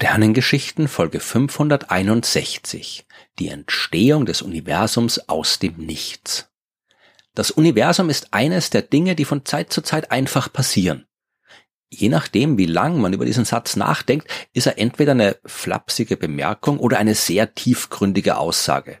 Sternengeschichten Folge 561. Die Entstehung des Universums aus dem Nichts. Das Universum ist eines der Dinge, die von Zeit zu Zeit einfach passieren. Je nachdem, wie lang man über diesen Satz nachdenkt, ist er entweder eine flapsige Bemerkung oder eine sehr tiefgründige Aussage.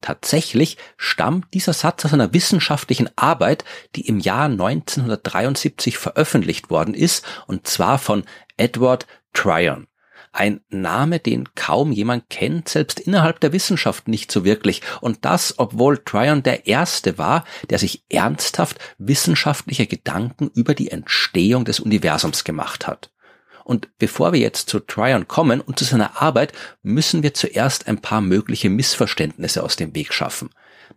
Tatsächlich stammt dieser Satz aus einer wissenschaftlichen Arbeit, die im Jahr 1973 veröffentlicht worden ist, und zwar von Edward Tryon. Ein Name, den kaum jemand kennt, selbst innerhalb der Wissenschaft nicht so wirklich. Und das, obwohl Tryon der Erste war, der sich ernsthaft wissenschaftliche Gedanken über die Entstehung des Universums gemacht hat. Und bevor wir jetzt zu Tryon kommen und zu seiner Arbeit, müssen wir zuerst ein paar mögliche Missverständnisse aus dem Weg schaffen.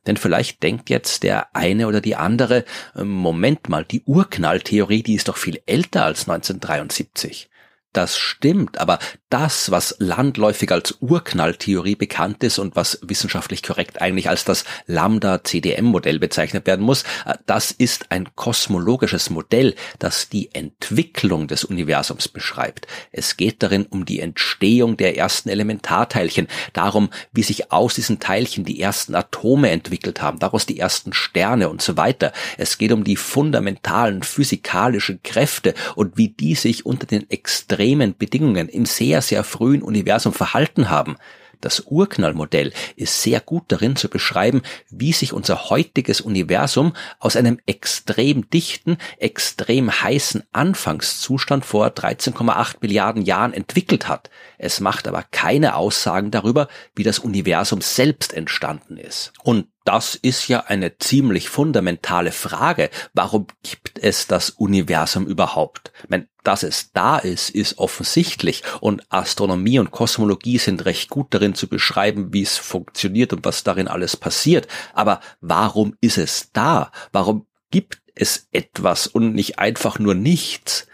Denn vielleicht denkt jetzt der eine oder die andere, äh, Moment mal, die Urknalltheorie, die ist doch viel älter als 1973. Das stimmt, aber das, was landläufig als Urknalltheorie bekannt ist und was wissenschaftlich korrekt eigentlich als das Lambda-CDM-Modell bezeichnet werden muss, äh, das ist ein kosmologisches Modell, das die Entwicklung des Universums beschreibt. Es geht darin um die Entstehung der ersten Elementarteilchen, darum, wie sich aus diesen Teilchen die ersten Atome entwickelt haben, daraus die ersten Sterne und so weiter. Es geht um die fundamentalen physikalischen Kräfte und wie die sich unter den extremen extremen Bedingungen im sehr, sehr frühen Universum verhalten haben. Das Urknallmodell ist sehr gut darin zu beschreiben, wie sich unser heutiges Universum aus einem extrem dichten, extrem heißen Anfangszustand vor 13,8 Milliarden Jahren entwickelt hat. Es macht aber keine Aussagen darüber, wie das Universum selbst entstanden ist. Und das ist ja eine ziemlich fundamentale Frage. Warum gibt es das Universum überhaupt? Ich meine, dass es da ist, ist offensichtlich und Astronomie und Kosmologie sind recht gut darin zu beschreiben, wie es funktioniert und was darin alles passiert. Aber warum ist es da? Warum gibt es etwas und nicht einfach nur nichts?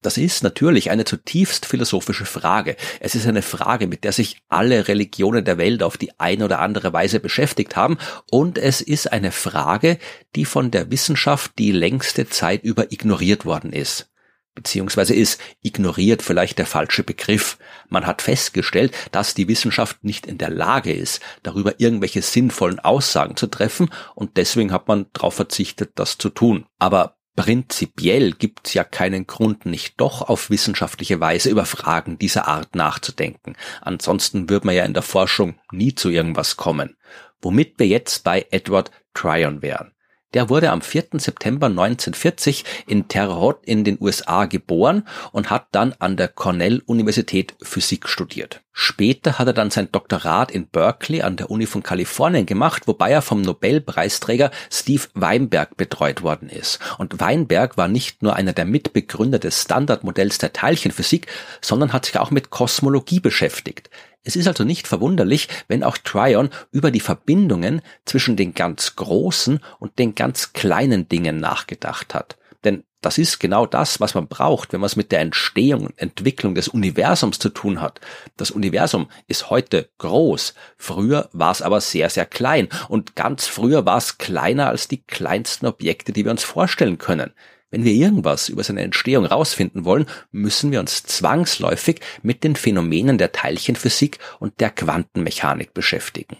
Das ist natürlich eine zutiefst philosophische Frage. Es ist eine Frage, mit der sich alle Religionen der Welt auf die eine oder andere Weise beschäftigt haben. Und es ist eine Frage, die von der Wissenschaft die längste Zeit über ignoriert worden ist. Beziehungsweise ist ignoriert vielleicht der falsche Begriff. Man hat festgestellt, dass die Wissenschaft nicht in der Lage ist, darüber irgendwelche sinnvollen Aussagen zu treffen und deswegen hat man darauf verzichtet, das zu tun. Aber Prinzipiell gibt's ja keinen Grund, nicht doch auf wissenschaftliche Weise über Fragen dieser Art nachzudenken. Ansonsten würde man ja in der Forschung nie zu irgendwas kommen. Womit wir jetzt bei Edward Tryon wären. Der wurde am 4. September 1940 in Terre Haute in den USA geboren und hat dann an der Cornell Universität Physik studiert. Später hat er dann sein Doktorat in Berkeley an der Uni von Kalifornien gemacht, wobei er vom Nobelpreisträger Steve Weinberg betreut worden ist. Und Weinberg war nicht nur einer der Mitbegründer des Standardmodells der Teilchenphysik, sondern hat sich auch mit Kosmologie beschäftigt. Es ist also nicht verwunderlich, wenn auch Tryon über die Verbindungen zwischen den ganz großen und den ganz kleinen Dingen nachgedacht hat. Denn das ist genau das, was man braucht, wenn man es mit der Entstehung und Entwicklung des Universums zu tun hat. Das Universum ist heute groß. Früher war es aber sehr, sehr klein. Und ganz früher war es kleiner als die kleinsten Objekte, die wir uns vorstellen können. Wenn wir irgendwas über seine Entstehung rausfinden wollen, müssen wir uns zwangsläufig mit den Phänomenen der Teilchenphysik und der Quantenmechanik beschäftigen.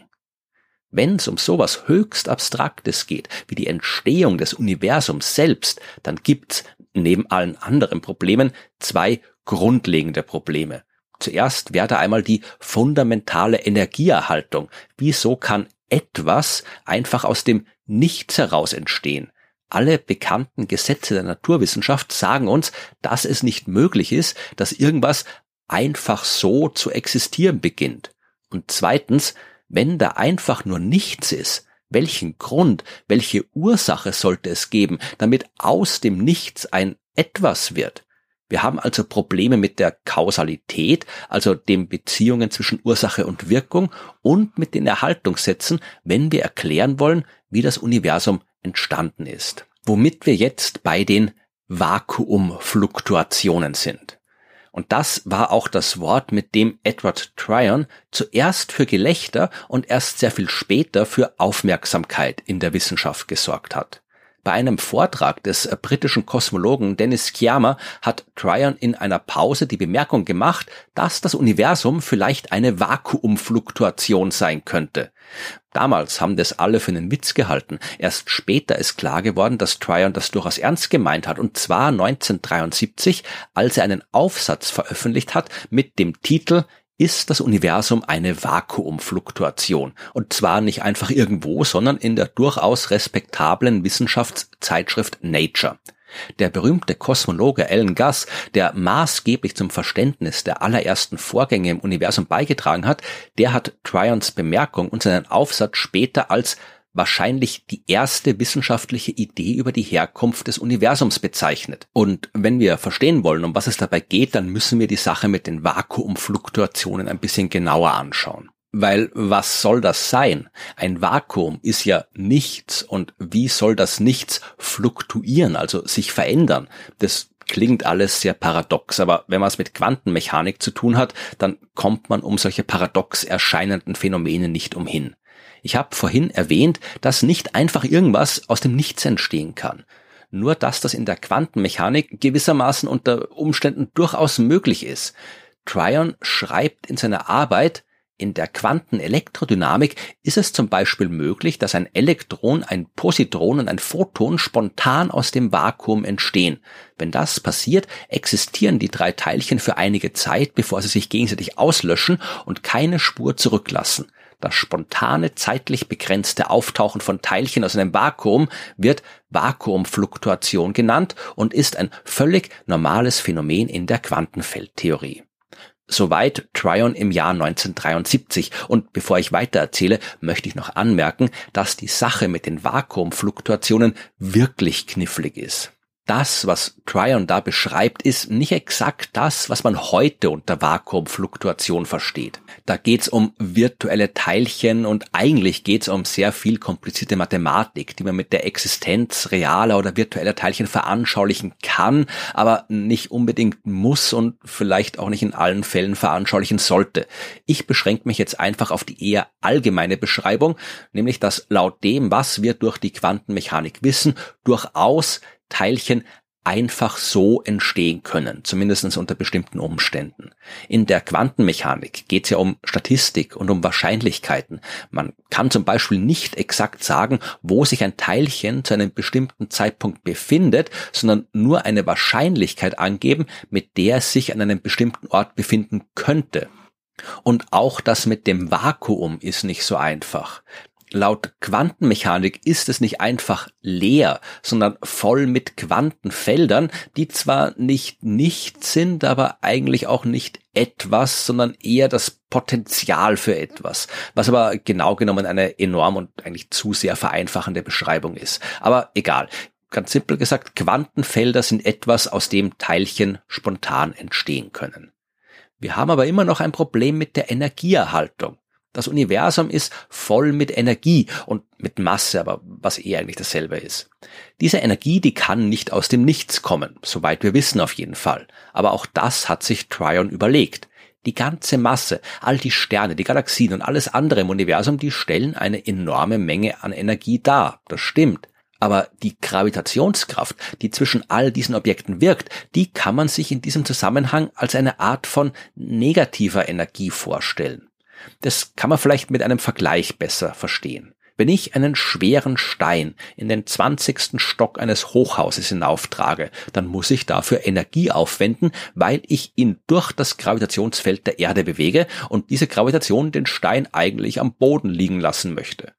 Wenn es um sowas höchst Abstraktes geht, wie die Entstehung des Universums selbst, dann gibt's neben allen anderen Problemen zwei grundlegende Probleme. Zuerst wäre da einmal die fundamentale Energieerhaltung. Wieso kann etwas einfach aus dem Nichts heraus entstehen? Alle bekannten Gesetze der Naturwissenschaft sagen uns, dass es nicht möglich ist, dass irgendwas einfach so zu existieren beginnt. Und zweitens, wenn da einfach nur nichts ist, welchen Grund, welche Ursache sollte es geben, damit aus dem Nichts ein etwas wird? Wir haben also Probleme mit der Kausalität, also den Beziehungen zwischen Ursache und Wirkung und mit den Erhaltungssätzen, wenn wir erklären wollen, wie das Universum entstanden ist. Womit wir jetzt bei den Vakuumfluktuationen sind. Und das war auch das Wort, mit dem Edward Tryon zuerst für Gelächter und erst sehr viel später für Aufmerksamkeit in der Wissenschaft gesorgt hat. Bei einem Vortrag des äh, britischen Kosmologen Dennis Chiama hat Tryon in einer Pause die Bemerkung gemacht, dass das Universum vielleicht eine Vakuumfluktuation sein könnte. Damals haben das alle für einen Witz gehalten. Erst später ist klar geworden, dass Tryon das durchaus ernst gemeint hat. Und zwar 1973, als er einen Aufsatz veröffentlicht hat mit dem Titel ist das Universum eine Vakuumfluktuation. Und zwar nicht einfach irgendwo, sondern in der durchaus respektablen Wissenschaftszeitschrift Nature. Der berühmte Kosmologe Alan Guss, der maßgeblich zum Verständnis der allerersten Vorgänge im Universum beigetragen hat, der hat Tryons Bemerkung und seinen Aufsatz später als wahrscheinlich die erste wissenschaftliche Idee über die Herkunft des Universums bezeichnet. Und wenn wir verstehen wollen, um was es dabei geht, dann müssen wir die Sache mit den Vakuumfluktuationen ein bisschen genauer anschauen. Weil was soll das sein? Ein Vakuum ist ja nichts und wie soll das Nichts fluktuieren, also sich verändern? Das klingt alles sehr paradox, aber wenn man es mit Quantenmechanik zu tun hat, dann kommt man um solche paradox erscheinenden Phänomene nicht umhin. Ich habe vorhin erwähnt, dass nicht einfach irgendwas aus dem Nichts entstehen kann. Nur dass das in der Quantenmechanik gewissermaßen unter Umständen durchaus möglich ist. Tryon schreibt in seiner Arbeit, in der Quantenelektrodynamik ist es zum Beispiel möglich, dass ein Elektron, ein Positron und ein Photon spontan aus dem Vakuum entstehen. Wenn das passiert, existieren die drei Teilchen für einige Zeit, bevor sie sich gegenseitig auslöschen und keine Spur zurücklassen. Das spontane, zeitlich begrenzte Auftauchen von Teilchen aus einem Vakuum wird Vakuumfluktuation genannt und ist ein völlig normales Phänomen in der Quantenfeldtheorie. Soweit Tryon im Jahr 1973. Und bevor ich weiter erzähle, möchte ich noch anmerken, dass die Sache mit den Vakuumfluktuationen wirklich knifflig ist das, was Tryon da beschreibt, ist nicht exakt das, was man heute unter Vakuumfluktuation versteht. Da geht's um virtuelle Teilchen und eigentlich geht's um sehr viel komplizierte Mathematik, die man mit der Existenz realer oder virtueller Teilchen veranschaulichen kann, aber nicht unbedingt muss und vielleicht auch nicht in allen Fällen veranschaulichen sollte. Ich beschränke mich jetzt einfach auf die eher allgemeine Beschreibung, nämlich dass laut dem, was wir durch die Quantenmechanik wissen, durchaus Teilchen einfach so entstehen können, zumindest unter bestimmten Umständen. In der Quantenmechanik geht es ja um Statistik und um Wahrscheinlichkeiten. Man kann zum Beispiel nicht exakt sagen, wo sich ein Teilchen zu einem bestimmten Zeitpunkt befindet, sondern nur eine Wahrscheinlichkeit angeben, mit der es sich an einem bestimmten Ort befinden könnte. Und auch das mit dem Vakuum ist nicht so einfach. Laut Quantenmechanik ist es nicht einfach leer, sondern voll mit Quantenfeldern, die zwar nicht nichts sind, aber eigentlich auch nicht etwas, sondern eher das Potenzial für etwas, was aber genau genommen eine enorm und eigentlich zu sehr vereinfachende Beschreibung ist. Aber egal. Ganz simpel gesagt, Quantenfelder sind etwas, aus dem Teilchen spontan entstehen können. Wir haben aber immer noch ein Problem mit der Energieerhaltung. Das Universum ist voll mit Energie und mit Masse, aber was eh eigentlich dasselbe ist. Diese Energie, die kann nicht aus dem Nichts kommen, soweit wir wissen auf jeden Fall. Aber auch das hat sich Tryon überlegt. Die ganze Masse, all die Sterne, die Galaxien und alles andere im Universum, die stellen eine enorme Menge an Energie dar. Das stimmt. Aber die Gravitationskraft, die zwischen all diesen Objekten wirkt, die kann man sich in diesem Zusammenhang als eine Art von negativer Energie vorstellen. Das kann man vielleicht mit einem Vergleich besser verstehen. Wenn ich einen schweren Stein in den zwanzigsten Stock eines Hochhauses hinauftrage, dann muss ich dafür Energie aufwenden, weil ich ihn durch das Gravitationsfeld der Erde bewege und diese Gravitation den Stein eigentlich am Boden liegen lassen möchte.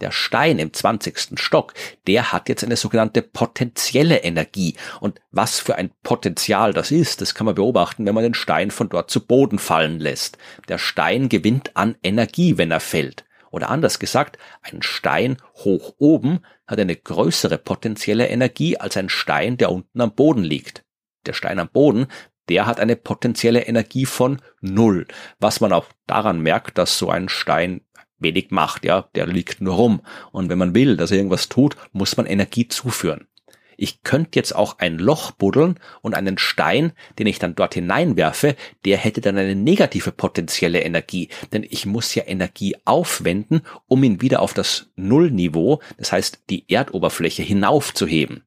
Der Stein im 20. Stock, der hat jetzt eine sogenannte potenzielle Energie. Und was für ein Potenzial das ist, das kann man beobachten, wenn man den Stein von dort zu Boden fallen lässt. Der Stein gewinnt an Energie, wenn er fällt. Oder anders gesagt, ein Stein hoch oben hat eine größere potenzielle Energie als ein Stein, der unten am Boden liegt. Der Stein am Boden, der hat eine potenzielle Energie von null, was man auch daran merkt, dass so ein Stein wenig macht, ja, der liegt nur rum. Und wenn man will, dass er irgendwas tut, muss man Energie zuführen. Ich könnte jetzt auch ein Loch buddeln und einen Stein, den ich dann dort hineinwerfe, der hätte dann eine negative potenzielle Energie, denn ich muss ja Energie aufwenden, um ihn wieder auf das Nullniveau, das heißt die Erdoberfläche hinaufzuheben.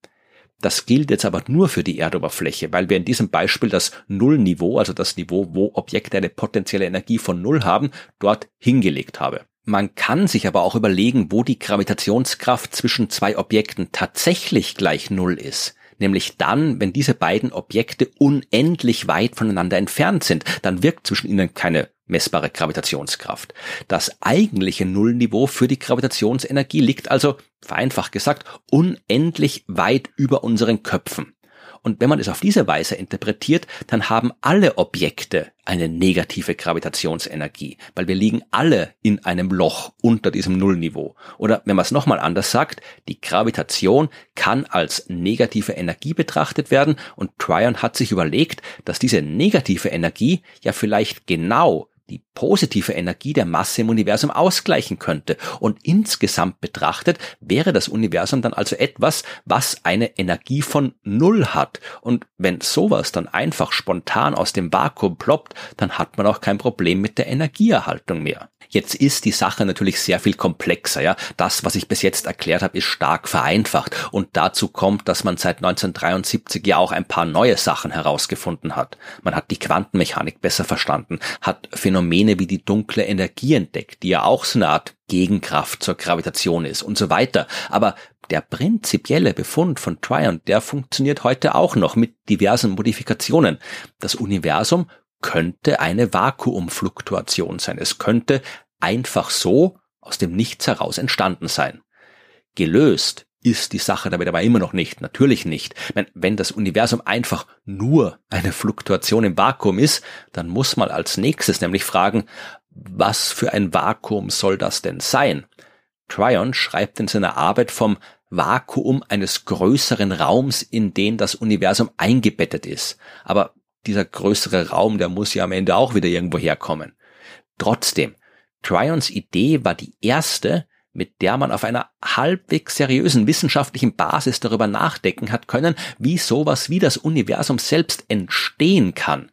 Das gilt jetzt aber nur für die Erdoberfläche, weil wir in diesem Beispiel das Nullniveau, also das Niveau, wo Objekte eine potenzielle Energie von Null haben, dort hingelegt habe. Man kann sich aber auch überlegen, wo die Gravitationskraft zwischen zwei Objekten tatsächlich gleich Null ist. Nämlich dann, wenn diese beiden Objekte unendlich weit voneinander entfernt sind, dann wirkt zwischen ihnen keine messbare Gravitationskraft. Das eigentliche Nullniveau für die Gravitationsenergie liegt also, vereinfacht gesagt, unendlich weit über unseren Köpfen. Und wenn man es auf diese Weise interpretiert, dann haben alle Objekte eine negative Gravitationsenergie, weil wir liegen alle in einem Loch unter diesem Nullniveau. Oder wenn man es nochmal anders sagt, die Gravitation kann als negative Energie betrachtet werden und Tryon hat sich überlegt, dass diese negative Energie ja vielleicht genau die positive Energie der Masse im Universum ausgleichen könnte. Und insgesamt betrachtet wäre das Universum dann also etwas, was eine Energie von Null hat. Und wenn sowas dann einfach spontan aus dem Vakuum ploppt, dann hat man auch kein Problem mit der Energieerhaltung mehr. Jetzt ist die Sache natürlich sehr viel komplexer, ja. Das, was ich bis jetzt erklärt habe, ist stark vereinfacht. Und dazu kommt, dass man seit 1973 ja auch ein paar neue Sachen herausgefunden hat. Man hat die Quantenmechanik besser verstanden, hat Phänomene wie die dunkle Energie entdeckt, die ja auch so eine Art Gegenkraft zur Gravitation ist und so weiter. Aber der prinzipielle Befund von Tryon, der funktioniert heute auch noch mit diversen Modifikationen. Das Universum könnte eine Vakuumfluktuation sein. Es könnte einfach so aus dem Nichts heraus entstanden sein. Gelöst ist die Sache damit aber immer noch nicht, natürlich nicht. Wenn das Universum einfach nur eine Fluktuation im Vakuum ist, dann muss man als nächstes nämlich fragen, was für ein Vakuum soll das denn sein? Tryon schreibt in seiner Arbeit vom Vakuum eines größeren Raums, in den das Universum eingebettet ist. Aber dieser größere Raum, der muss ja am Ende auch wieder irgendwo herkommen. Trotzdem, Tryons Idee war die erste, mit der man auf einer halbwegs seriösen wissenschaftlichen Basis darüber nachdenken hat können, wie sowas wie das Universum selbst entstehen kann.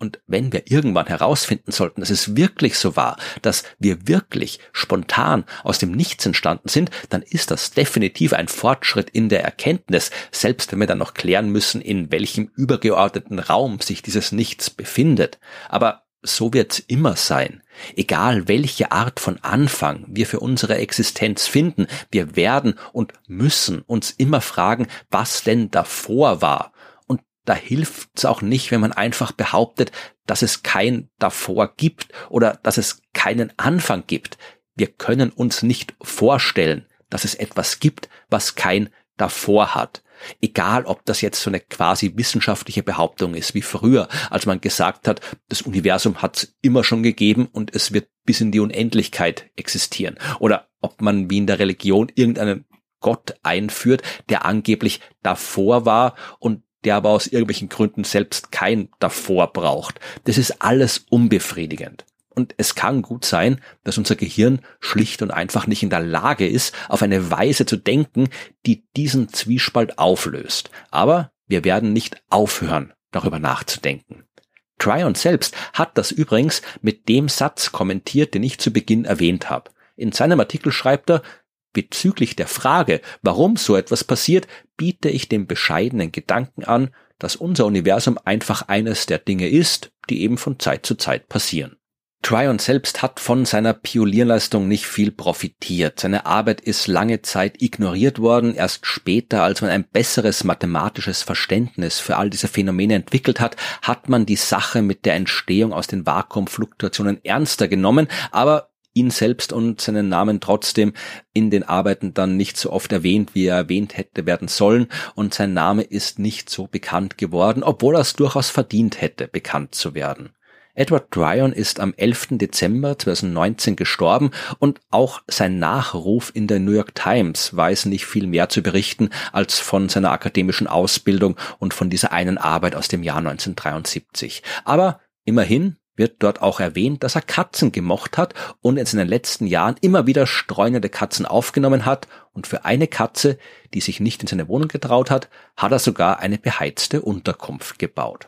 Und wenn wir irgendwann herausfinden sollten, dass es wirklich so war, dass wir wirklich spontan aus dem Nichts entstanden sind, dann ist das definitiv ein Fortschritt in der Erkenntnis, selbst wenn wir dann noch klären müssen, in welchem übergeordneten Raum sich dieses Nichts befindet. Aber so wird's immer sein. Egal welche Art von Anfang wir für unsere Existenz finden, wir werden und müssen uns immer fragen, was denn davor war da hilft's auch nicht, wenn man einfach behauptet, dass es kein davor gibt oder dass es keinen Anfang gibt. Wir können uns nicht vorstellen, dass es etwas gibt, was kein davor hat. Egal, ob das jetzt so eine quasi wissenschaftliche Behauptung ist, wie früher, als man gesagt hat, das Universum hat es immer schon gegeben und es wird bis in die Unendlichkeit existieren. Oder ob man wie in der Religion irgendeinen Gott einführt, der angeblich davor war und der aber aus irgendwelchen Gründen selbst kein davor braucht. Das ist alles unbefriedigend. Und es kann gut sein, dass unser Gehirn schlicht und einfach nicht in der Lage ist, auf eine Weise zu denken, die diesen Zwiespalt auflöst. Aber wir werden nicht aufhören, darüber nachzudenken. Tryon selbst hat das übrigens mit dem Satz kommentiert, den ich zu Beginn erwähnt habe. In seinem Artikel schreibt er, Bezüglich der Frage, warum so etwas passiert, biete ich den bescheidenen Gedanken an, dass unser Universum einfach eines der Dinge ist, die eben von Zeit zu Zeit passieren. Tryon selbst hat von seiner Pionierleistung nicht viel profitiert. Seine Arbeit ist lange Zeit ignoriert worden. Erst später, als man ein besseres mathematisches Verständnis für all diese Phänomene entwickelt hat, hat man die Sache mit der Entstehung aus den Vakuumfluktuationen ernster genommen. Aber ihn selbst und seinen Namen trotzdem in den Arbeiten dann nicht so oft erwähnt, wie er erwähnt hätte werden sollen und sein Name ist nicht so bekannt geworden, obwohl er es durchaus verdient hätte, bekannt zu werden. Edward Tryon ist am 11. Dezember 2019 gestorben und auch sein Nachruf in der New York Times weiß nicht viel mehr zu berichten als von seiner akademischen Ausbildung und von dieser einen Arbeit aus dem Jahr 1973. Aber immerhin wird dort auch erwähnt, dass er Katzen gemocht hat und in seinen letzten Jahren immer wieder streunende Katzen aufgenommen hat und für eine Katze, die sich nicht in seine Wohnung getraut hat, hat er sogar eine beheizte Unterkunft gebaut.